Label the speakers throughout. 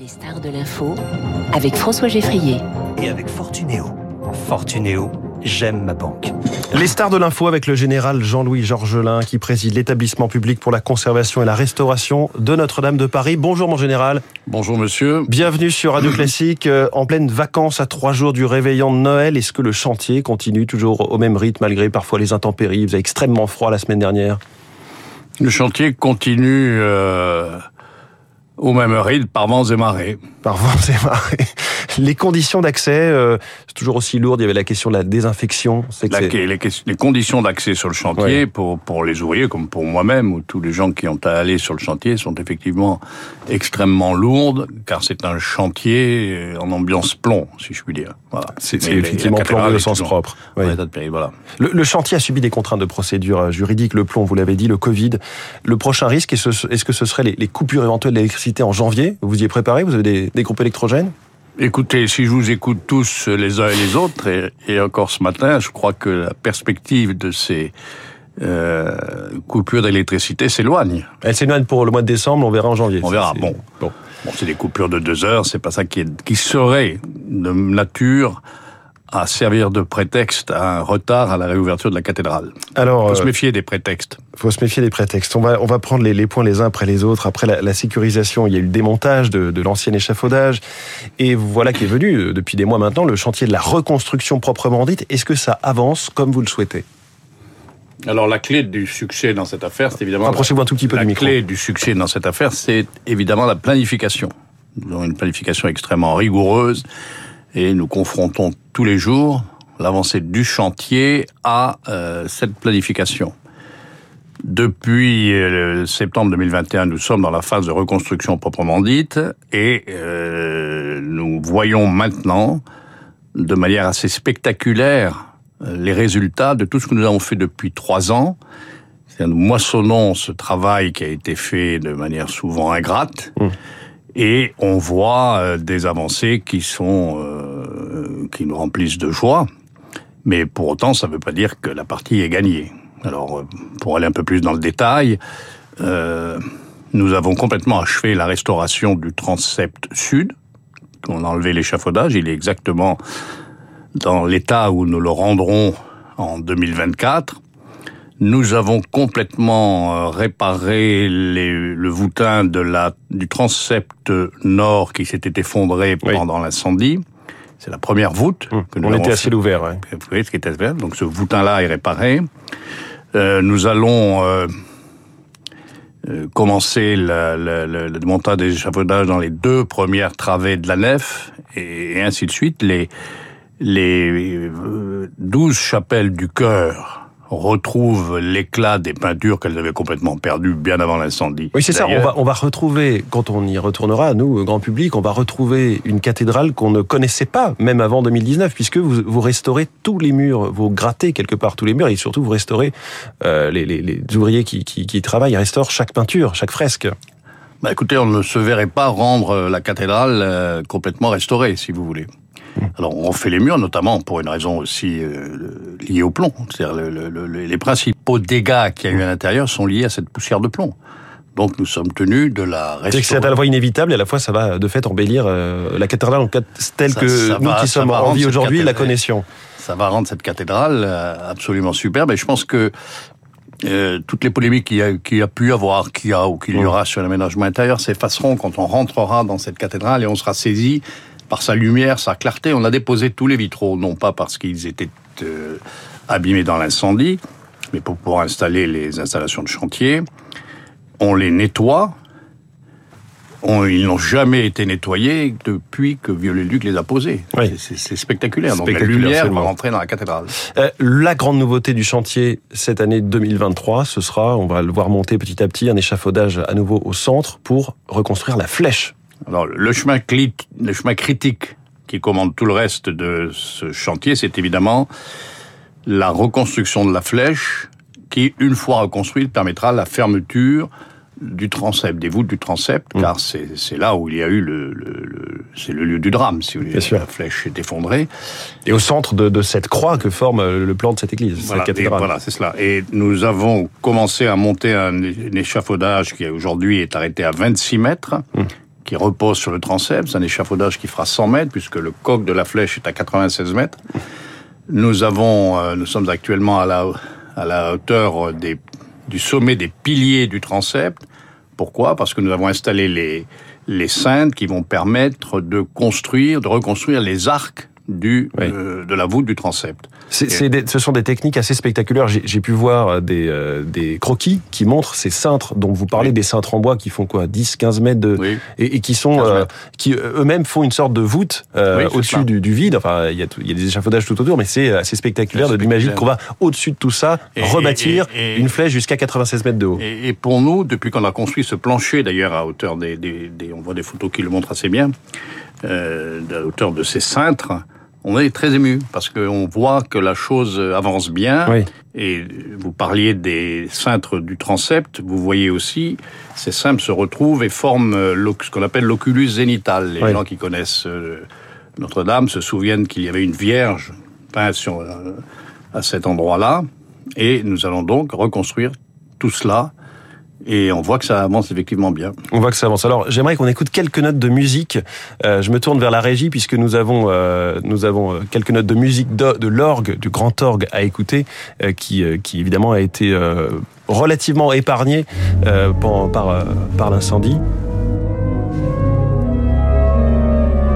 Speaker 1: Les stars de l'info avec François Geffrier.
Speaker 2: Et avec Fortunéo. Fortunéo, j'aime ma banque.
Speaker 3: Les stars de l'info avec le général Jean-Louis Georgelin qui préside l'établissement public pour la conservation et la restauration de Notre-Dame de Paris. Bonjour mon général.
Speaker 4: Bonjour monsieur.
Speaker 3: Bienvenue sur Radio Classique euh, en pleine vacances à trois jours du réveillon de Noël. Est-ce que le chantier continue toujours au même rythme malgré parfois les intempéries? Vous avez extrêmement froid la semaine dernière.
Speaker 4: Le chantier continue euh, au même rythme par vents et marées.
Speaker 3: Par vents et marées. Les conditions d'accès, euh, c'est toujours aussi lourd. Il y avait la question de la désinfection.
Speaker 4: C'est la, les, les, conditions d'accès sur le chantier pour pour les ouvriers comme pour moi-même ou tous les gens qui ont à aller sur le chantier sont effectivement extrêmement lourdes car c'est un chantier en ambiance plomb, si je puis dire. Voilà.
Speaker 3: C'est effectivement plomb au sens propre.
Speaker 4: Oui. Péril, voilà.
Speaker 3: Le, le, chantier a subi des contraintes de procédure juridique, le plomb, vous l'avez dit, le Covid. Le prochain risque, est-ce est -ce que ce serait les, les coupures éventuelles d'électricité en janvier? Vous y êtes préparé? Vous avez des, des groupes électrogènes?
Speaker 4: Écoutez, si je vous écoute tous les uns et les autres, et, et encore ce matin, je crois que la perspective de ces euh, coupures d'électricité s'éloigne.
Speaker 3: Elle s'éloigne pour le mois de décembre, on verra en janvier.
Speaker 4: On verra, bon. Bon, bon c'est des coupures de deux heures, c'est pas ça qui, est, qui serait de nature à servir de prétexte à un retard à la réouverture de la cathédrale.
Speaker 3: Alors,
Speaker 4: faut se méfier des prétextes.
Speaker 3: Faut se méfier des prétextes. On va on va prendre les, les points les uns après les autres. Après la, la sécurisation, il y a eu le démontage de, de l'ancien échafaudage, et voilà qui est venu depuis des mois maintenant le chantier de la reconstruction proprement dite. Est-ce que ça avance comme vous le souhaitez?
Speaker 4: Alors la clé du succès dans cette affaire, c'est évidemment
Speaker 3: rapprochez-vous un tout petit peu
Speaker 4: la
Speaker 3: du micro.
Speaker 4: clé du succès dans cette affaire, c'est évidemment la planification. Nous avons une planification extrêmement rigoureuse et nous confrontons tous les jours l'avancée du chantier à euh, cette planification. Depuis euh, septembre 2021, nous sommes dans la phase de reconstruction proprement dite et euh, nous voyons maintenant de manière assez spectaculaire les résultats de tout ce que nous avons fait depuis trois ans. Nous moissonnons ce travail qui a été fait de manière souvent ingrate. Mmh. Et on voit euh, des avancées qui sont euh, qui nous remplissent de joie, mais pour autant, ça ne veut pas dire que la partie est gagnée. Alors, euh, pour aller un peu plus dans le détail, euh, nous avons complètement achevé la restauration du transept sud. On a enlevé l'échafaudage, il est exactement dans l'état où nous le rendrons en 2024. Nous avons complètement réparé les, le voûtin de la, du transept nord qui s'était effondré pendant oui. l'incendie. C'est la première voûte.
Speaker 3: Mmh. Que nous On était à ciel ouvert. Ouais.
Speaker 4: Oui, ce qui était ouvert. Donc ce voûtin-là est réparé. Euh, nous allons euh, euh, commencer le, montage des échafaudages dans les deux premières travées de la nef et, et ainsi de suite. Les, les douze chapelles du chœur retrouve l'éclat des peintures qu'elles avaient complètement perdues bien avant l'incendie.
Speaker 3: Oui, c'est ça. On va, on va retrouver, quand on y retournera, nous, grand public, on va retrouver une cathédrale qu'on ne connaissait pas, même avant 2019, puisque vous, vous restaurez tous les murs, vous grattez quelque part tous les murs, et surtout vous restaurez euh, les, les, les, ouvriers qui, qui, qui travaillent, restaurent chaque peinture, chaque fresque.
Speaker 4: Bah écoutez, on ne se verrait pas rendre la cathédrale euh, complètement restaurée, si vous voulez. Alors on fait les murs notamment pour une raison aussi euh, liée au plomb. C'est-à-dire le, le, les principaux dégâts qu'il y a eu à l'intérieur sont liés à cette poussière de plomb. Donc nous sommes tenus de la restaurer.
Speaker 3: C'est à la fois inévitable et à la fois ça va de fait embellir euh, la cathédrale telle ça, que ça nous va, qui sommes en vie aujourd'hui la connaissions.
Speaker 4: Ça va rendre cette cathédrale euh, absolument superbe et je pense que euh, toutes les polémiques qu'il y, a, y a pu avoir, qu'il y a ou qu'il y aura sur l'aménagement intérieur s'effaceront quand on rentrera dans cette cathédrale et on sera saisi par sa lumière, sa clarté. On a déposé tous les vitraux, non pas parce qu'ils étaient euh, abîmés dans l'incendie, mais pour pouvoir installer les installations de chantier. On les nettoie. On, ils n'ont jamais été nettoyés depuis que Viollet-le-Duc les a posés.
Speaker 3: Oui.
Speaker 4: C'est spectaculaire. Donc la lumière va rentrer dans la cathédrale.
Speaker 3: Euh, la grande nouveauté du chantier cette année 2023, ce sera, on va le voir monter petit à petit, un échafaudage à nouveau au centre pour reconstruire la flèche
Speaker 4: alors, le chemin, le chemin critique qui commande tout le reste de ce chantier, c'est évidemment la reconstruction de la flèche qui, une fois reconstruite, permettra la fermeture du transept, des voûtes du transept, mmh. car c'est là où il y a eu le, le, le c'est le lieu du drame, si vous voulez.
Speaker 3: Bien
Speaker 4: la flèche est effondrée.
Speaker 3: Et au centre de, de, cette croix que forme le plan de cette église,
Speaker 4: voilà,
Speaker 3: cette cathédrale.
Speaker 4: Voilà, c'est cela. Et nous avons commencé à monter un, un échafaudage qui aujourd'hui est arrêté à 26 mètres. Mmh qui repose sur le transept. C'est un échafaudage qui fera 100 mètres puisque le coq de la flèche est à 96 mètres. Nous avons, euh, nous sommes actuellement à la, à la hauteur des, du sommet des piliers du transept. Pourquoi? Parce que nous avons installé les, les qui vont permettre de construire, de reconstruire les arcs du,
Speaker 3: Oui.
Speaker 4: euh, de la voûte du transept.
Speaker 3: Des- ce sont des techniques assez spectaculaires. J'ai, pu voir des, euh, des croquis qui montrent ces cintres dont vous parlez,
Speaker 4: Oui.
Speaker 3: des cintres en bois qui font quoi 10, 15 mètres de...
Speaker 4: Oui.
Speaker 3: Et, et qui sont
Speaker 4: 15
Speaker 3: euh,
Speaker 4: mètres.
Speaker 3: qui euh, eux-mêmes font une sorte de voûte euh, au-dessus du, du vide. Enfin, il y, a tout- il y a des échafaudages tout autour, mais c'est assez spectaculaire de d'imaginer qu'on va au-dessus de tout ça
Speaker 4: Et-
Speaker 3: rebâtir une flèche jusqu'à 96 mètres de haut.
Speaker 4: Et, pour nous, depuis qu'on a construit ce plancher, d'ailleurs à hauteur des, on voit des photos qui le montrent assez bien, euh, à hauteur de ces cintres, on est très ému parce qu'on voit que la chose avance bien.
Speaker 3: Oui.
Speaker 4: Et vous parliez des cintres du transept, vous voyez aussi, ces cintres se retrouvent et forment ce qu'on appelle l'oculus zénital. Les
Speaker 3: Oui.
Speaker 4: gens qui connaissent euh, Notre-Dame se souviennent qu'il y avait une vierge peinte sur, euh, à cet endroit-là. Et nous allons donc reconstruire tout cela. Et on voit que ça avance effectivement bien.
Speaker 3: On voit que ça avance. Alors, j'aimerais qu'on écoute quelques notes de musique. Euh, je me tourne vers la régie puisque nous avons euh, nous avons euh, quelques notes de musique de, de l'orgue, du grand orgue à écouter, qui qui évidemment a été relativement épargné par par, par l'incendie.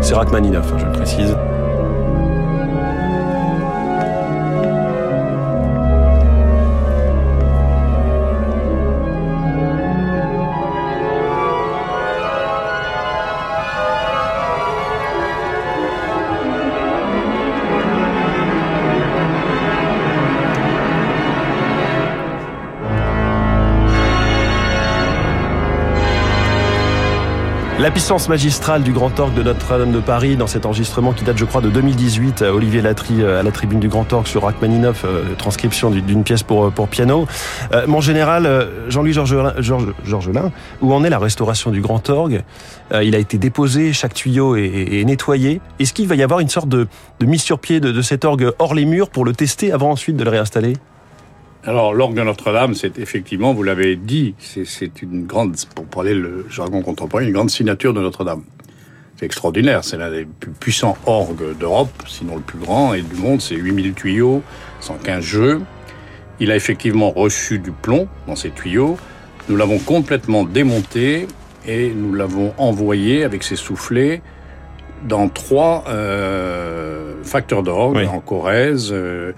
Speaker 3: C'est Rachmaninoff, hein, je le précise. La puissance magistrale du grand orgue de Notre-Dame de Paris dans cet enregistrement qui date, je crois, de 2018. euh, Olivier Latry euh, à la tribune du grand orgue sur Rachmaninoff, euh, transcription du- d'une pièce pour, piano. Mon général, Jean-Louis Georgelin, Georgelin, où en est la restauration du grand orgue? Il a été déposé, chaque tuyau est, nettoyé. Est-ce qu'il va y avoir une sorte de, mise sur pied de cet orgue hors les murs pour le tester avant ensuite de le réinstaller?
Speaker 4: Alors, l'orgue de Notre-Dame, c'est effectivement, vous l'avez dit, c'est- une grande, pour parler le jargon contemporain, une grande signature de Notre-Dame. C'est extraordinaire, c'est l'un des plus puissants orgues d'Europe, sinon le plus grand, et du monde, c'est 8000 tuyaux, 115 jeux. Il a effectivement reçu du plomb dans ces tuyaux. Nous l'avons complètement démonté et nous l'avons envoyé avec ses soufflets dans trois euh, facteurs d'orgue,
Speaker 3: Oui.
Speaker 4: en Corrèze, euh,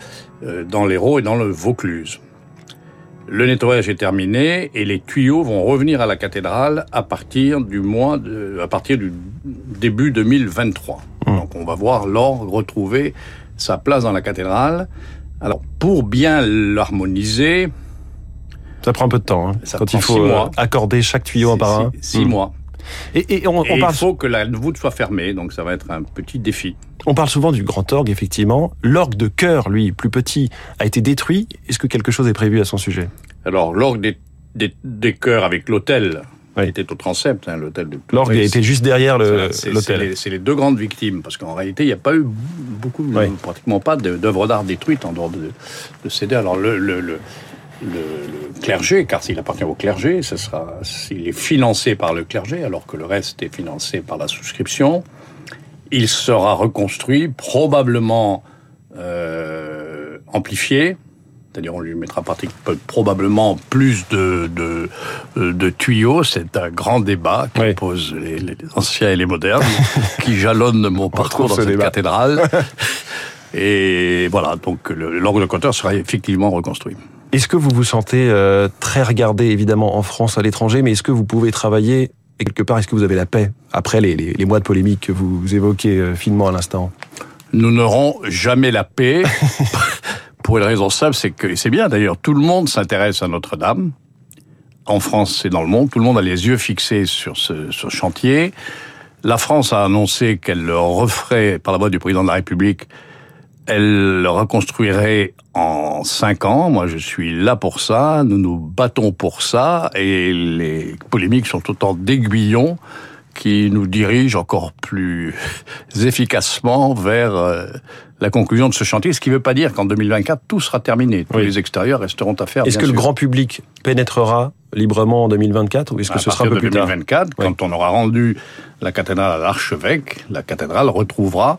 Speaker 4: euh, dans l'Hérault et dans le Vaucluse. Le nettoyage est terminé et les tuyaux vont revenir à la cathédrale à partir du mois de, à partir du début 2023.
Speaker 3: Mmh.
Speaker 4: Donc on va voir l'orgue retrouver sa place dans la cathédrale. Alors pour bien l'harmoniser,
Speaker 3: Ça prend un peu de temps, hein,
Speaker 4: Ça
Speaker 3: quand il faut
Speaker 4: six
Speaker 3: euh, accorder chaque tuyau un par un.
Speaker 4: six, six
Speaker 3: Hmm.
Speaker 4: mois.
Speaker 3: Et, et on,
Speaker 4: Et
Speaker 3: on parle
Speaker 4: il faut que la voûte soit fermée, donc ça va être un petit défi.
Speaker 3: On parle souvent du grand orgue, effectivement. L'orgue de chœur, lui, plus petit, a été détruit. Est-ce que quelque chose est prévu à son sujet?
Speaker 4: Alors l'orgue des, des, des chœurs avec l'hôtel
Speaker 3: Oui.
Speaker 4: était au transept, hein, l'hôtel de
Speaker 3: L'orgue été juste derrière le-
Speaker 4: C'est- c'est
Speaker 3: l'hôtel.
Speaker 4: les, c'est les deux grandes victimes, parce qu'en réalité, il n'y a pas eu beaucoup,
Speaker 3: Oui.
Speaker 4: pratiquement pas d'œuvres d'art détruites en dehors de, de ces deux. Alors le, le, le, le- le clergé, car s'il appartient au clergé, ce sera, s'il est financé par le clergé, alors que le reste est financé par la souscription, il sera reconstruit, probablement euh, amplifié. C'est-à-dire, on lui mettra probablement plus de, de, de tuyaux. C'est un grand débat qui
Speaker 3: Oui.
Speaker 4: les, les anciens et les modernes, qui jalonne mon parcours dans
Speaker 3: ce
Speaker 4: cette
Speaker 3: débat.
Speaker 4: cathédrale. Et voilà, donc le- l'orgue de Cotter sera effectivement reconstruit.
Speaker 3: Est-ce que vous vous sentez euh, très regardé, évidemment, en France, à l'étranger, mais est-ce que vous pouvez travailler, et quelque part, est-ce que vous avez la paix, après les, mois de polémique que vous évoquez euh, finement à l'instant?
Speaker 4: Nous n'aurons jamais la paix. pour une raison simple, c'est que, c'est bien d'ailleurs, tout le monde s'intéresse à Notre-Dame. En France et dans le monde, tout le monde a les yeux fixés sur ce, ce chantier. La France a annoncé qu'elle le referait, par la voix du président de la République, elle le reconstruirait en cinq ans. Moi, je suis là pour ça. Nous nous battons pour ça. Et les polémiques sont autant d'aiguillons qui nous dirigent encore plus efficacement vers euh, la conclusion de ce chantier. Ce qui ne veut pas dire qu'en 2024, tout sera terminé. Tous
Speaker 3: Oui.
Speaker 4: les extérieurs resteront à faire.
Speaker 3: Est-ce que le grand public pénétrera librement en 2024 ou est-ce que
Speaker 4: à
Speaker 3: ce sera un peu
Speaker 4: de
Speaker 3: plus tard
Speaker 4: 2024,
Speaker 3: Oui.
Speaker 4: quand on aura rendu la cathédrale à l'archevêque, la cathédrale retrouvera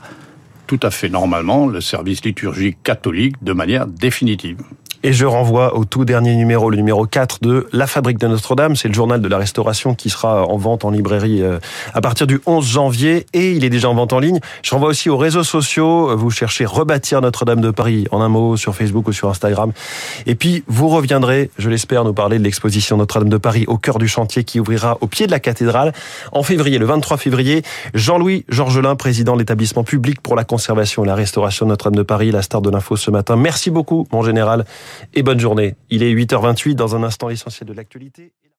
Speaker 4: tout à fait normalement le service liturgique catholique de manière définitive.
Speaker 3: Et je renvoie au tout dernier numéro, le numéro 4 de La Fabrique de Notre-Dame. C'est le journal de la restauration qui sera en vente en librairie euh, à partir du 11 janvier et il est déjà en vente en ligne. Je renvoie aussi aux réseaux sociaux. Vous cherchez Rebâtir Notre-Dame de Paris en un mot sur Facebook ou sur Instagram. Et puis, vous reviendrez, je l'espère, nous parler de l'exposition Notre-Dame de Paris au cœur du chantier qui ouvrira au pied de la cathédrale en février, le 23 février. Jean-Louis Georgelin, président de l'établissement public pour la conservation et la restauration de Notre-Dame de Paris, la star de l'info ce matin. Merci beaucoup, mon général et bonne journée. Il est 8h28, dans un instant l'essentiel de l'actualité.